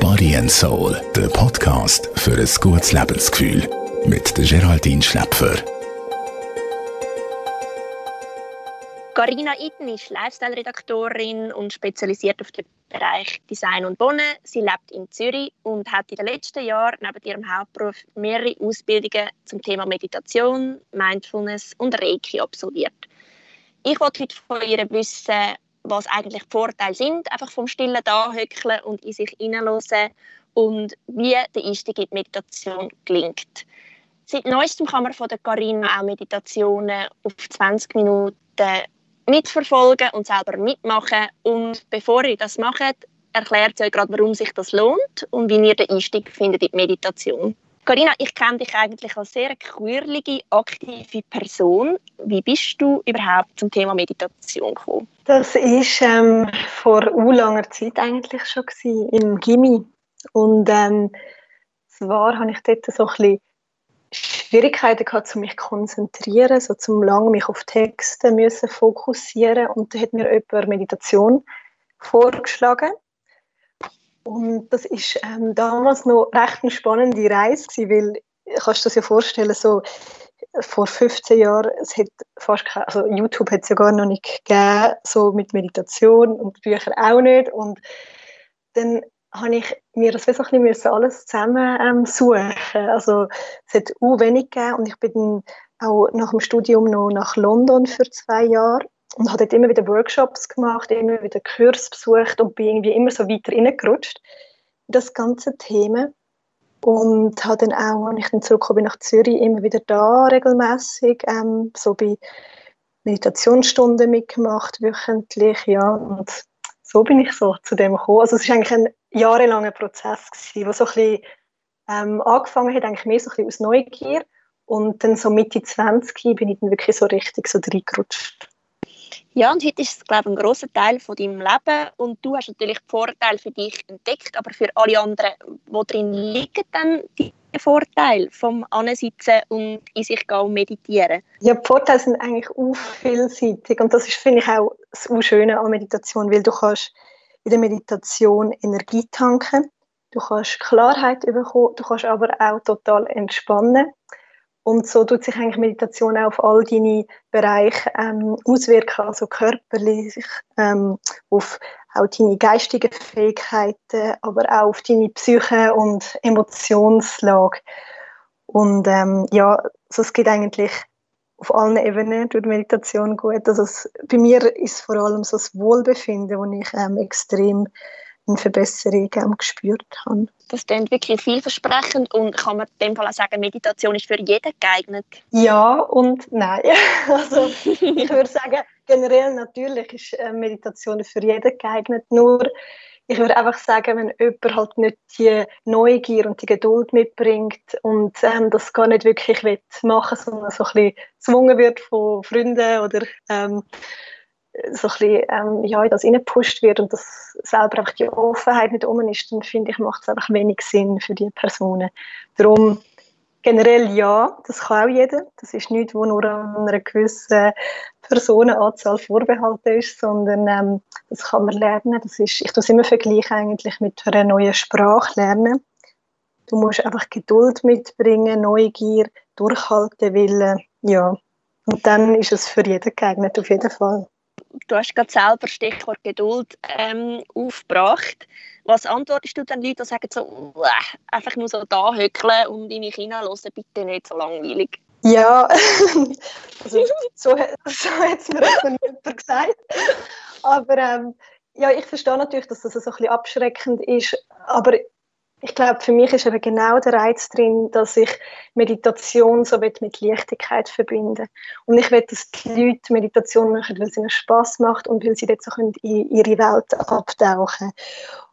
Body and Soul, der Podcast für ein gutes Lebensgefühl. Mit der Geraldine Schläpfer. Carina Itten ist Lifestyle-Redaktorin und spezialisiert auf den Bereich Design und Wohnen. Sie lebt in Zürich und hat in den letzten Jahren neben ihrem Hauptberuf mehrere Ausbildungen zum Thema Meditation, Mindfulness und Reiki absolviert. Ich wollte heute von ihr wissen, was eigentlich die Vorteile sind, einfach vom stillen Dahöckeln und in sich hineinhören und wie der Einstieg in die Meditation gelingt. Seit neuestem kann man von der Carina auch Meditationen auf 20 Minuten mitverfolgen und selber mitmachen. Und bevor ihr das macht, erklärt sie euch gerade, warum sich das lohnt und wie ihr den Einstieg findet in die Meditation. Carina, ich kenne dich eigentlich als sehr quirlige, aktive Person. Wie bist du überhaupt zum Thema Meditation gekommen? Das war ähm, vor langer Zeit eigentlich schon gewesen, im Gimmi. Und ähm, zwar habe ich dort so ein Schwierigkeiten gehabt, um mich zu konzentrieren, so zum lang mich auf Texte müssen fokussieren und da hat mir jemand Meditation vorgeschlagen und das ist ähm, damals noch recht eine spannende Reise weil kannst du dir ja vorstellen, so vor 15 Jahren, es hat fast keine, also YouTube hat es ja gar noch nicht gegeben, so mit Meditation und Bücher auch nicht und dann habe ich mir das ein bisschen alles zusammen ähm, suchen. Also es hat auch wenig gegeben und ich bin dann auch nach dem Studium noch nach London für zwei Jahre und habe dort immer wieder Workshops gemacht, immer wieder Kurs besucht und bin irgendwie immer so weiter reingerutscht in das ganze Thema und habe dann auch, als ich dann zurückgekommen nach Zürich, immer wieder da regelmäßig ähm, so bei Meditationsstunden mitgemacht, wöchentlich, ja, und so bin ich so zu dem gekommen. Also es war eigentlich ein jahrelanger Prozess der so ein bisschen ähm, angefangen hat, eigentlich mehr so ein bisschen aus Neugier und dann so Mitte 20 bin ich dann wirklich so richtig so reingerutscht. Ja, und heute ist es, glaube ich, ein grosser Teil von deinem Leben. Und du hast natürlich die Vorteile für dich entdeckt, aber für alle anderen, wo drin liegen dann die Vorteile vom Ansitzen und in sich gehen und meditieren? Ja, die Vorteile sind eigentlich vielseitig. Und das ist, finde ich, auch das Schöne an Meditation, weil du kannst in der Meditation Energie tanken, du kannst Klarheit bekommen, du kannst aber auch total entspannen und so tut sich eigentlich Meditation auch auf all deine Bereiche ähm, auswirken, also körperlich, ähm, auf auch deine geistigen Fähigkeiten, aber auch auf deine Psyche und Emotionslage. Und ähm, ja, also es geht eigentlich auf allen Ebenen durch Meditation gut. Also es, bei mir ist vor allem so das Wohlbefinden, wo ich ähm, extrem eine Verbesserung ähm, gespürt habe. Das klingt wirklich vielversprechend und kann man in dem Fall auch sagen, Meditation ist für jeden geeignet? Ja und nein. Also ich würde sagen, generell natürlich ist äh, Meditation für jeden geeignet, nur ich würde einfach sagen, wenn jemand halt nicht die Neugier und die Geduld mitbringt und ähm, das gar nicht wirklich machen will, sondern so ein bisschen gezwungen wird von Freunden oder ähm, so ein bisschen ähm, ja, in das reingepusht wird und dass selber einfach die Offenheit nicht um ist, dann finde ich, macht es einfach wenig Sinn für die Personen. Darum generell ja, das kann auch jeder. Das ist nichts, was nur einer gewissen Personenanzahl vorbehalten ist, sondern ähm, das kann man lernen. Das ist, ich es immer vergleichen eigentlich mit einer neuen Sprache lernen. Du musst einfach Geduld mitbringen, Neugier, Durchhalten, Willen, ja. Und dann ist es für jeden geeignet, auf jeden Fall du hast gerade selber Stichwort Geduld ähm, aufgebracht. Was antwortest du den Leuten, die sagen so, einfach nur so da hückeln und in mich hineinhören, bitte nicht so langweilig? Ja, also, so, so hat es mir noch niemand gesagt. Aber ähm, ja, ich verstehe natürlich, dass das so ein bisschen abschreckend ist, aber ich glaube, für mich ist eben genau der Reiz drin, dass ich Meditation so mit Leichtigkeit verbinde. Und ich will, dass die Leute Meditation machen, weil es ihnen Spaß macht und weil sie dort so in ihre Welt abtauchen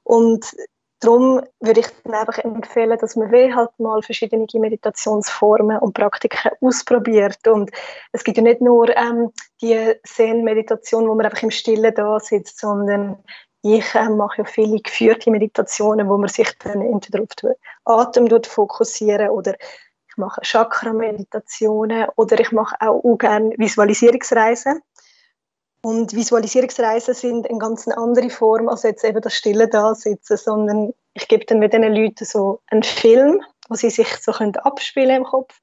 Und darum würde ich dann einfach empfehlen, dass man halt mal verschiedene Meditationsformen und Praktiken ausprobiert. Und es gibt ja nicht nur ähm, die Zen-Meditation, wo man einfach im Stillen da sitzt, sondern ich äh, mache ja viele geführte Meditationen, wo man sich dann entweder auf den Atem fokussieren oder ich mache Chakra-Meditationen oder ich mache auch, auch gerne Visualisierungsreisen. Und Visualisierungsreisen sind eine ganz andere Form als jetzt eben das Stille Dasitzen, sondern ich gebe dann mit diesen Leuten so einen Film, wo sie sich so können abspielen im Kopf.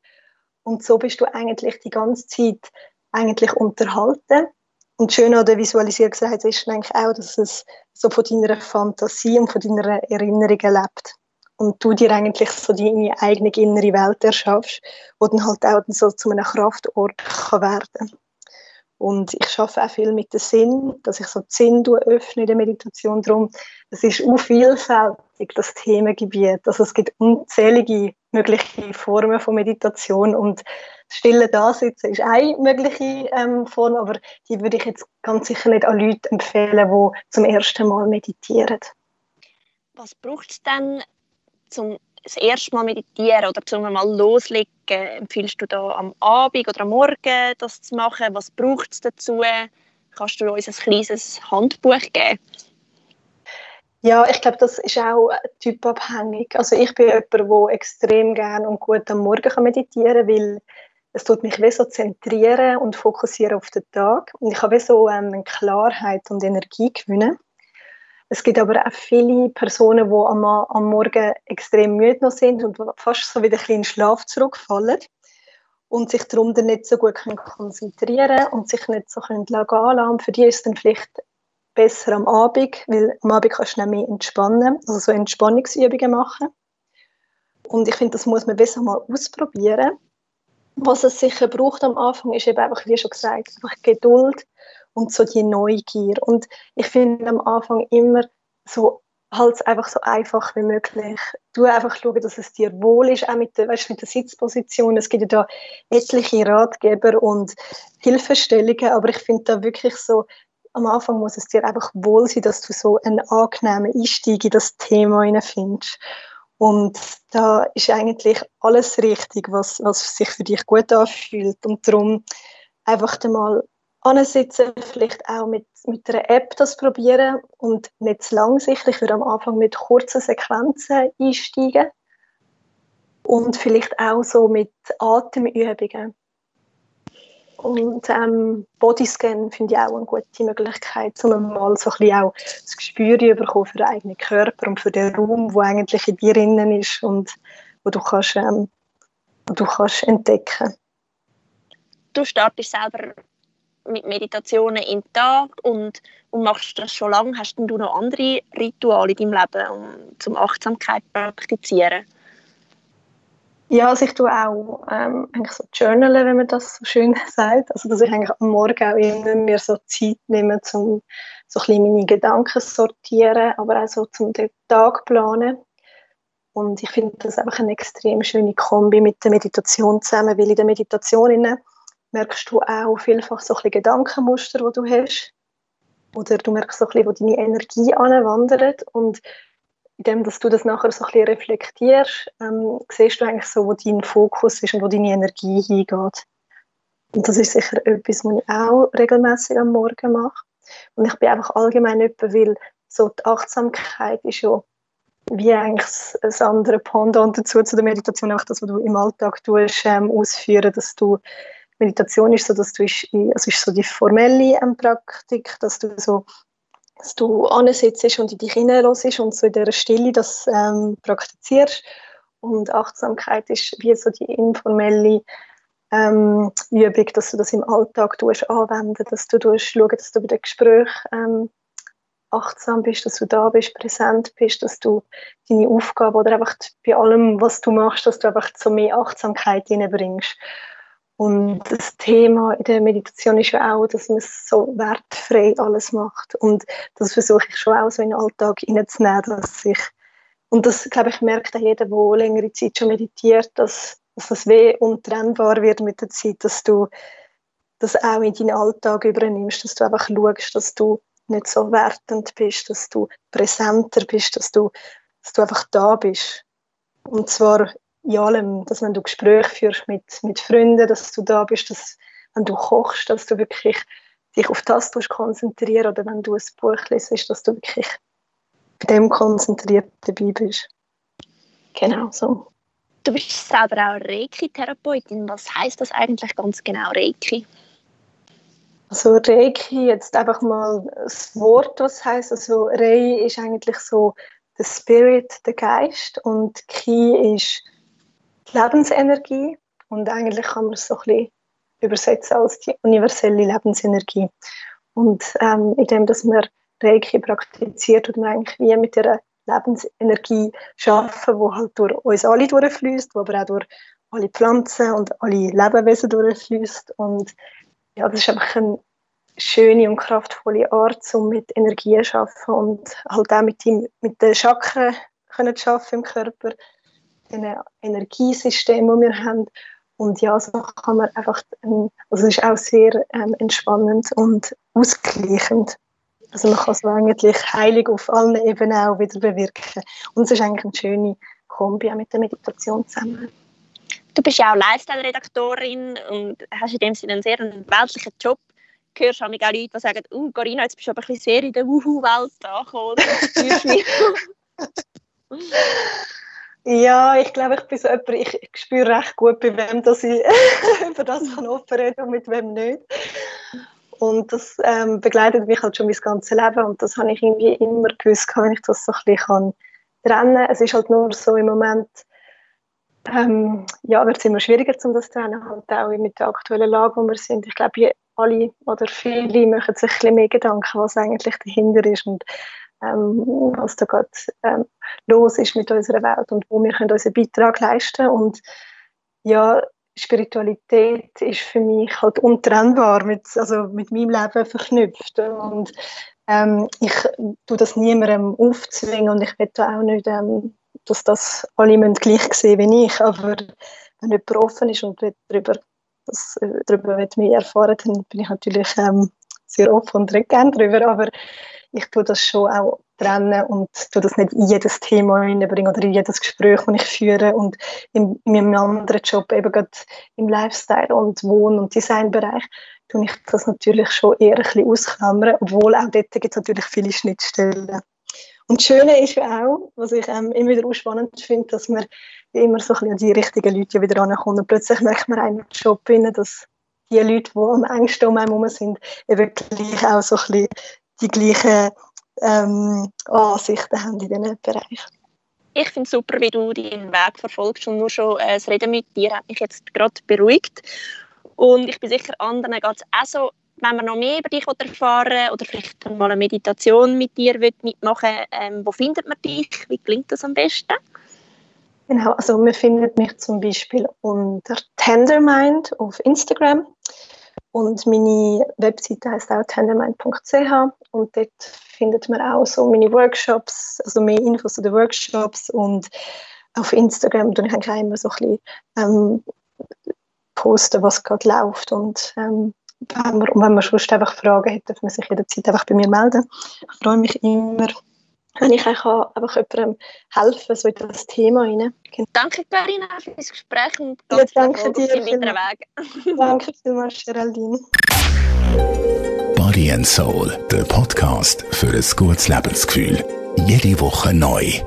Und so bist du eigentlich die ganze Zeit eigentlich unterhalten. Und schön an der Visualisierungsreise ist eigentlich auch, dass es so von deiner Fantasie und von deiner Erinnerungen lebt. Und du dir eigentlich so deine eigene innere Welt erschaffst, wo dann halt auch so zu einem Kraftort kann werden kann. Und ich schaffe auch viel mit dem Sinn, dass ich so den Sinn öffne in der Meditation. Darum, es ist auch vielfältig, das Themengebiet. Also es gibt unzählige mögliche Formen von Meditation und stille Dasitzen ist eine mögliche ähm, Form, aber die würde ich jetzt ganz sicher nicht an Leute empfehlen, die zum ersten Mal meditieren. Was braucht es denn, zum das erste Mal meditieren oder zum mal loslegen, empfiehlst du da am Abend oder am Morgen das zu machen? Was braucht es dazu? Kannst du uns ein kleines Handbuch geben? Ja, ich glaube, das ist auch typabhängig. Also ich bin jemand, der extrem gerne und gut am Morgen meditieren kann, weil es tut mich wie so zentrieren und fokussieren auf den Tag. Und ich habe wie so ähm, Klarheit und Energie gewinnen. Es gibt aber auch viele Personen, die am, am Morgen extrem müde noch sind und fast so wieder ein in Schlaf zurückfallen und sich darum dann nicht so gut können konzentrieren und sich nicht so können lassen Für die ist es dann vielleicht besser am Abend, weil am Abend kannst du dann mehr entspannen, also so Entspannungsübungen machen. Und ich finde, das muss man besser mal ausprobieren. Was es sicher braucht am Anfang, ist eben einfach, wie schon gesagt, einfach Geduld und so die Neugier. Und ich finde am Anfang immer so, halt einfach so einfach wie möglich. Du einfach schauen, dass es dir wohl ist, auch mit der, weißt, mit der Sitzposition. Es gibt ja da etliche Ratgeber und Hilfestellungen, aber ich finde da wirklich so, am Anfang muss es dir einfach wohl sein, dass du so einen angenehmen Einstieg in das Thema findest. Und da ist eigentlich alles richtig, was, was sich für dich gut anfühlt. Und darum einfach mal ansitzen, vielleicht auch mit, mit einer App das probieren und nicht zu lang sicher. Ich würde am Anfang mit kurzen Sequenzen einsteigen und vielleicht auch so mit Atemübungen. Und ähm, Bodyscan finde ich auch eine gute Möglichkeit, um mal so ein bisschen auch das Gespür für den eigenen Körper und für den Raum, der eigentlich in dir drinnen ist und wo du kannst, ähm, wo du kannst entdecken. Du startest selber mit Meditationen im Tag und, und machst das schon lange. Hast du noch andere Rituale in deinem Leben, um zum Achtsamkeit zu praktizieren? Ja, also ich tue auch ähm, eigentlich so journalen, wenn man das so schön sagt. Also dass ich eigentlich am Morgen auch immer mir so Zeit nehme, um so ein bisschen meine Gedanken zu sortieren, aber auch so zum den Tag planen. Und ich finde das einfach eine extrem schöne Kombi mit der Meditation zusammen, weil in der Meditation merkst du auch vielfach so ein Gedankenmuster, die du hast. Oder du merkst so ein bisschen, wo deine Energie anwandert. Und indem dass du das nachher so ein bisschen reflektierst, ähm, siehst du eigentlich so, wo dein Fokus ist und wo deine Energie hingeht. Und das ist sicher etwas, was ich auch regelmäßig am Morgen mache. Und ich bin einfach allgemein jemand, weil so die Achtsamkeit ist ja wie eigentlich ein anderes Pendant dazu zu der Meditation, auch das, was du im Alltag tust, ähm, ausführen, dass du Meditation ist so, dass du ist, also ist so die formelle ähm, Praktik, dass du so dass du ansitzt und in dich hineinlässt und so in dieser Stille das ähm, praktizierst. Und Achtsamkeit ist wie so die informelle ähm, Übung, dass du das im Alltag tust, anwenden, dass du tust, schauen, dass du bei den Gesprächen ähm, achtsam bist, dass du da bist, präsent bist, dass du deine Aufgabe oder einfach bei allem, was du machst, dass du einfach so mehr Achtsamkeit hineinbringst. Und das Thema in der Meditation ist ja auch, dass man so wertfrei alles macht. Und das versuche ich schon auch so in den Alltag hineinzunehmen, dass ich, und das, glaube ich, merkt auch jeder, der längere Zeit schon meditiert, dass, dass das weh untrennbar wird mit der Zeit, dass du das auch in deinen Alltag übernimmst, dass du einfach schaust, dass du nicht so wertend bist, dass du präsenter bist, dass du, dass du einfach da bist. Und zwar in allem, dass wenn du Gespräche führst mit, mit Freunden, dass du da bist, dass wenn du kochst, dass du wirklich dich auf das konzentrieren oder wenn du ein Buch liest, dass du wirklich bei dem konzentriert dabei bist. Genau so. Du bist selber auch Reiki-Therapeutin. Was heißt das eigentlich ganz genau, Reiki? Also Reiki, jetzt einfach mal das Wort, was heißt. Also Rei ist eigentlich so der Spirit, der Geist und Ki ist Lebensenergie und eigentlich kann man es so ein bisschen übersetzen als die universelle Lebensenergie. Und ähm, indem, dass man Reiki praktiziert, tut man eigentlich wie mit der Lebensenergie schaffen, die halt durch uns alle durchfließt, die aber auch durch alle Pflanzen und alle Lebewesen durchfließt. Und ja, das ist einfach eine schöne und kraftvolle Art, um mit Energie zu arbeiten und halt auch mit, dem, mit den Chakren können zu arbeiten im Körper, den Energiesystem, das wir haben. Und ja, so kann man einfach, ähm, also es ist auch sehr ähm, entspannend und ausgleichend. Also man kann so eigentlich heilig auf allen Ebenen auch wieder bewirken. Und es ist eigentlich eine schöne Kombi auch mit der Meditation zusammen. Du bist ja auch Lifestyle-Redaktorin und hast in dem Sinne einen sehr weltlichen Job. Du hörst auch Leute, die sagen, uh, Corinna, jetzt bist du aber ein bisschen sehr in der Wuhu-Welt angekommen. Ja, ich glaube, ich bin so jemand, ich, ich spüre recht gut, bei wem dass ich über das kann offen reden und mit wem nicht. Und das ähm, begleitet mich halt schon mein ganzes Leben und das habe ich irgendwie immer gewusst, wenn ich das so ein bisschen kann trennen kann. Es ist halt nur so im Moment, ähm, ja, wird es immer schwieriger, um das zu trennen, halt auch mit der aktuellen Lage, wo wir sind. Ich glaube, alle oder viele machen sich ein bisschen mehr Gedanken, was eigentlich dahinter ist und ähm, was da gerade ähm, los ist mit unserer Welt und wo wir können unseren Beitrag leisten und ja, Spiritualität ist für mich halt untrennbar mit, also mit meinem Leben verknüpft und ähm, ich tue das niemandem aufzwingen und ich will auch nicht, ähm, dass das alle gleich sehen wie ich, aber wenn jemand offen ist und darüber, das, darüber mehr erfahren dann bin ich natürlich ähm, sehr offen und rede gerne darüber, aber ich tue das schon auch trennen und tue das nicht in jedes Thema hineinbringen oder in jedes Gespräch, das ich führe und in, in meinem anderen Job, eben gerade im Lifestyle- und Wohn- und Designbereich, tue ich das natürlich schon eher ein bisschen ausklammern, obwohl auch dort gibt es natürlich viele Schnittstellen. Und das Schöne ist ja auch, was ich ähm, immer wieder spannend finde, dass man immer so ein bisschen an die richtigen Leute wieder ankommt und plötzlich merkt man einen Job, dass die Leute, die am engsten um einen herum sind, eben gleich auch so ein bisschen die gleichen ähm, Ansichten haben in diesen Bereichen. Ich finde es super, wie du deinen Weg verfolgst und nur schon äh, das Reden mit dir hat mich jetzt gerade beruhigt. Und ich bin sicher, anderen geht es auch so, wenn man noch mehr über dich erfahren oder vielleicht mal eine Meditation mit dir mitmachen ähm, wo findet man dich? Wie klingt das am besten? Genau, also man findet mich zum Beispiel unter Tendermind auf Instagram und meine Webseite heißt auch tendermind.ch und dort findet man auch so meine Workshops, also mehr Infos zu den Workshops und auf Instagram tue ich auch immer so ein bisschen ähm, posten, was gerade läuft und ähm, wenn man, und wenn man sonst einfach Fragen hat, darf man sich jederzeit einfach bei mir melden. Ich freue mich immer, wenn ich auch einfach jemandem helfen so in das Thema rein. Genau. Danke, Carina, für das Gespräch und ganz ja, danke dir auf deinen Weg. danke vielmals, Geraldine. Body and Soul, der Podcast für ein gutes Lebensgefühl. Jede Woche neu.